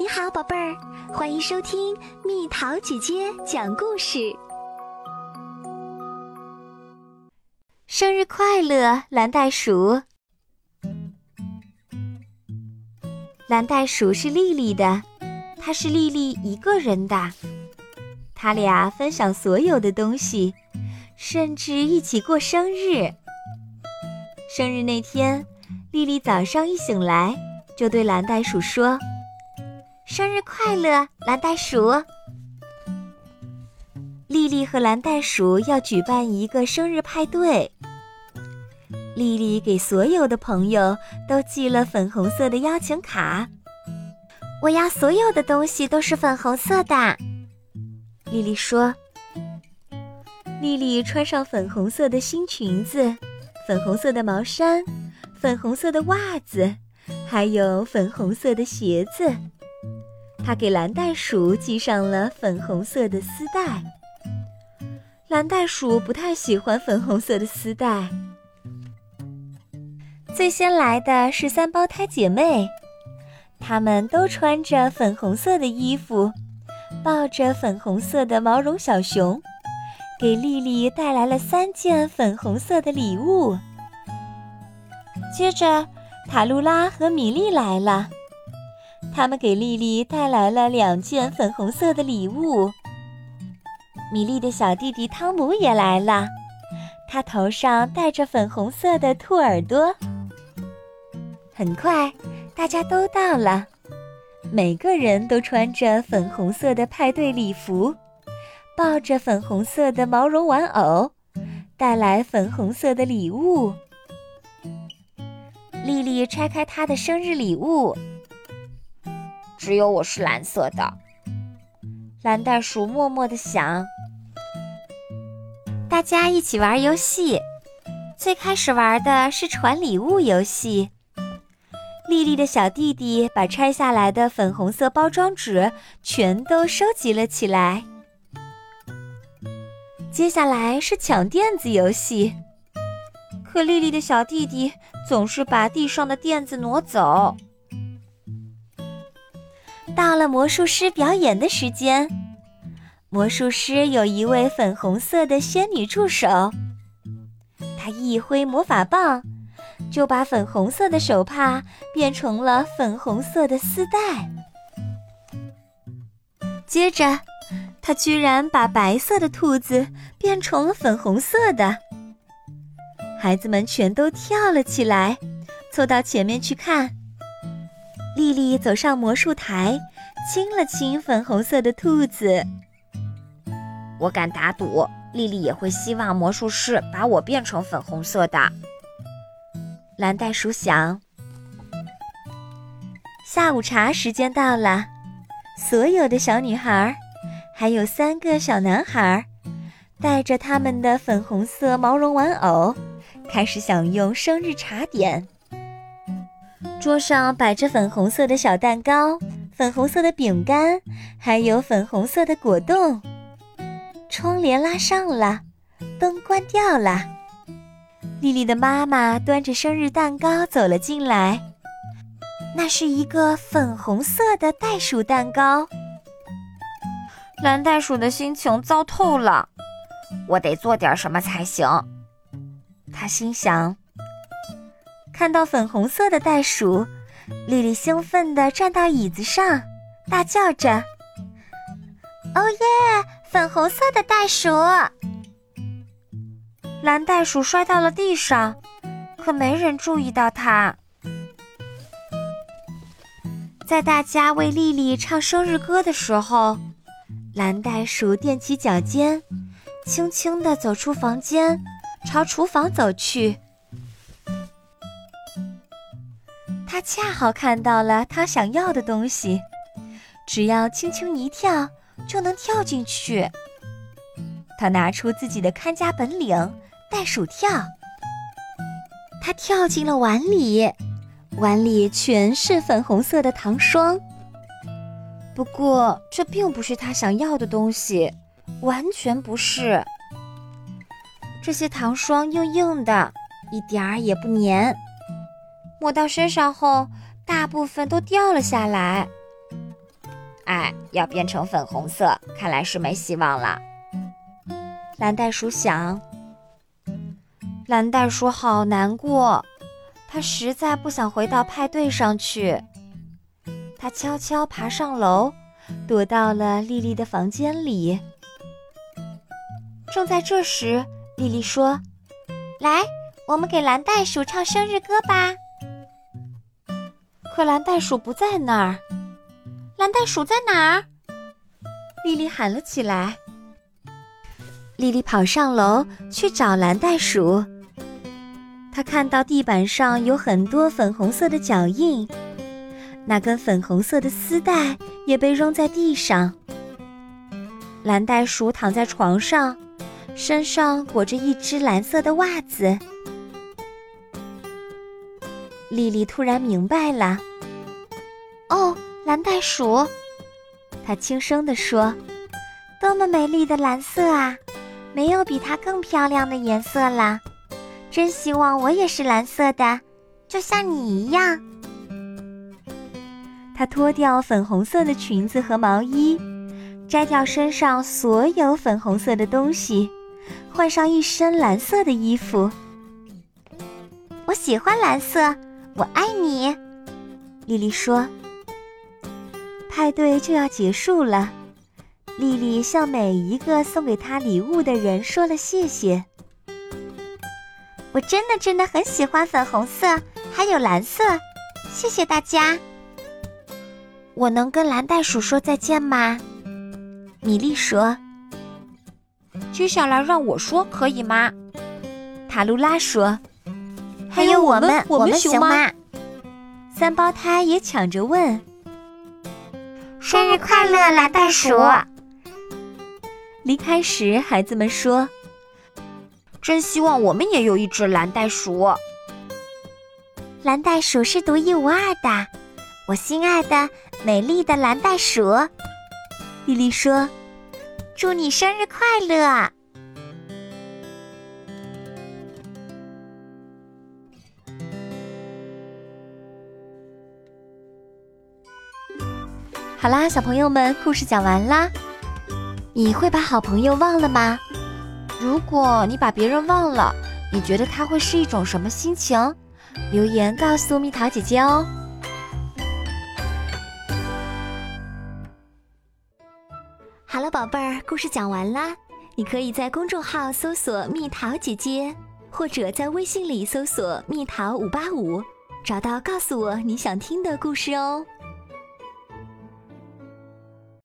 你好，宝贝儿，欢迎收听蜜桃姐姐讲故事。生日快乐，蓝袋鼠！蓝袋鼠是丽丽的，它是丽丽一个人的。他俩分享所有的东西，甚至一起过生日。生日那天，丽丽早上一醒来就对蓝袋鼠说。生日快乐，蓝袋鼠！丽丽和蓝袋鼠要举办一个生日派对。丽丽给所有的朋友都寄了粉红色的邀请卡。我要所有的东西都是粉红色的。丽丽说。丽丽穿上粉红色的新裙子，粉红色的毛衫，粉红色的袜子，还有粉红色的鞋子。他给蓝袋鼠系上了粉红色的丝带。蓝袋鼠不太喜欢粉红色的丝带。最先来的是三胞胎姐妹，她们都穿着粉红色的衣服，抱着粉红色的毛绒小熊，给丽丽带来了三件粉红色的礼物。接着，塔露拉和米莉来了。他们给莉莉带来了两件粉红色的礼物。米莉的小弟弟汤姆也来了，他头上戴着粉红色的兔耳朵。很快，大家都到了，每个人都穿着粉红色的派对礼服，抱着粉红色的毛绒玩偶，带来粉红色的礼物。莉莉拆开她的生日礼物。只有我是蓝色的，蓝袋鼠默默地想。大家一起玩游戏，最开始玩的是传礼物游戏。丽丽的小弟弟把拆下来的粉红色包装纸全都收集了起来。接下来是抢垫子游戏，可丽丽的小弟弟总是把地上的垫子挪走。到了魔术师表演的时间，魔术师有一位粉红色的仙女助手，她一挥魔法棒，就把粉红色的手帕变成了粉红色的丝带。接着，她居然把白色的兔子变成了粉红色的。孩子们全都跳了起来，凑到前面去看。丽丽走上魔术台，亲了亲粉红色的兔子。我敢打赌，丽丽也会希望魔术师把我变成粉红色的。蓝袋鼠想。下午茶时间到了，所有的小女孩，还有三个小男孩，带着他们的粉红色毛绒玩偶，开始享用生日茶点。桌上摆着粉红色的小蛋糕、粉红色的饼干，还有粉红色的果冻。窗帘拉上了，灯关掉了。丽丽的妈妈端着生日蛋糕走了进来，那是一个粉红色的袋鼠蛋糕。蓝袋鼠的心情糟透了，我得做点什么才行。他心想。看到粉红色的袋鼠，丽丽兴奋地站到椅子上，大叫着：“哦耶！粉红色的袋鼠！”蓝袋鼠摔到了地上，可没人注意到它。在大家为丽丽唱生日歌的时候，蓝袋鼠踮起脚尖，轻轻地走出房间，朝厨房走去。他恰好看到了他想要的东西，只要轻轻一跳就能跳进去。他拿出自己的看家本领——袋鼠跳。他跳进了碗里，碗里全是粉红色的糖霜。不过这并不是他想要的东西，完全不是。这些糖霜硬硬的，一点儿也不粘。抹到身上后，大部分都掉了下来。哎，要变成粉红色，看来是没希望了。蓝袋鼠想。蓝袋鼠好难过，它实在不想回到派对上去。它悄悄爬上楼，躲到了丽丽的房间里。正在这时，丽丽说：“来，我们给蓝袋鼠唱生日歌吧。”可蓝袋鼠不在那儿。蓝袋鼠在哪儿？丽丽喊了起来。丽丽跑上楼去找蓝袋鼠。她看到地板上有很多粉红色的脚印，那根粉红色的丝带也被扔在地上。蓝袋鼠躺在床上，身上裹着一只蓝色的袜子。丽丽突然明白了。哦，蓝袋鼠，她轻声地说：“多么美丽的蓝色啊！没有比它更漂亮的颜色了。真希望我也是蓝色的，就像你一样。”她脱掉粉红色的裙子和毛衣，摘掉身上所有粉红色的东西，换上一身蓝色的衣服。我喜欢蓝色，我爱你，丽丽说。派对就要结束了，丽丽向每一个送给她礼物的人说了谢谢。我真的真的很喜欢粉红色，还有蓝色，谢谢大家。我能跟蓝袋鼠说再见吗？米莉说。接下来让我说可以吗？塔露拉说。还有我们，我们行吗？三胞胎也抢着问。生日快乐，蓝袋鼠！离开时，孩子们说：“真希望我们也有一只蓝袋鼠。”蓝袋鼠是独一无二的，我心爱的、美丽的蓝袋鼠。丽丽说：“祝你生日快乐！”好啦，小朋友们，故事讲完啦。你会把好朋友忘了吗？如果你把别人忘了，你觉得他会是一种什么心情？留言告诉蜜桃姐姐哦。好了，宝贝儿，故事讲完啦。你可以在公众号搜索“蜜桃姐姐”，或者在微信里搜索“蜜桃五八五”，找到告诉我你想听的故事哦。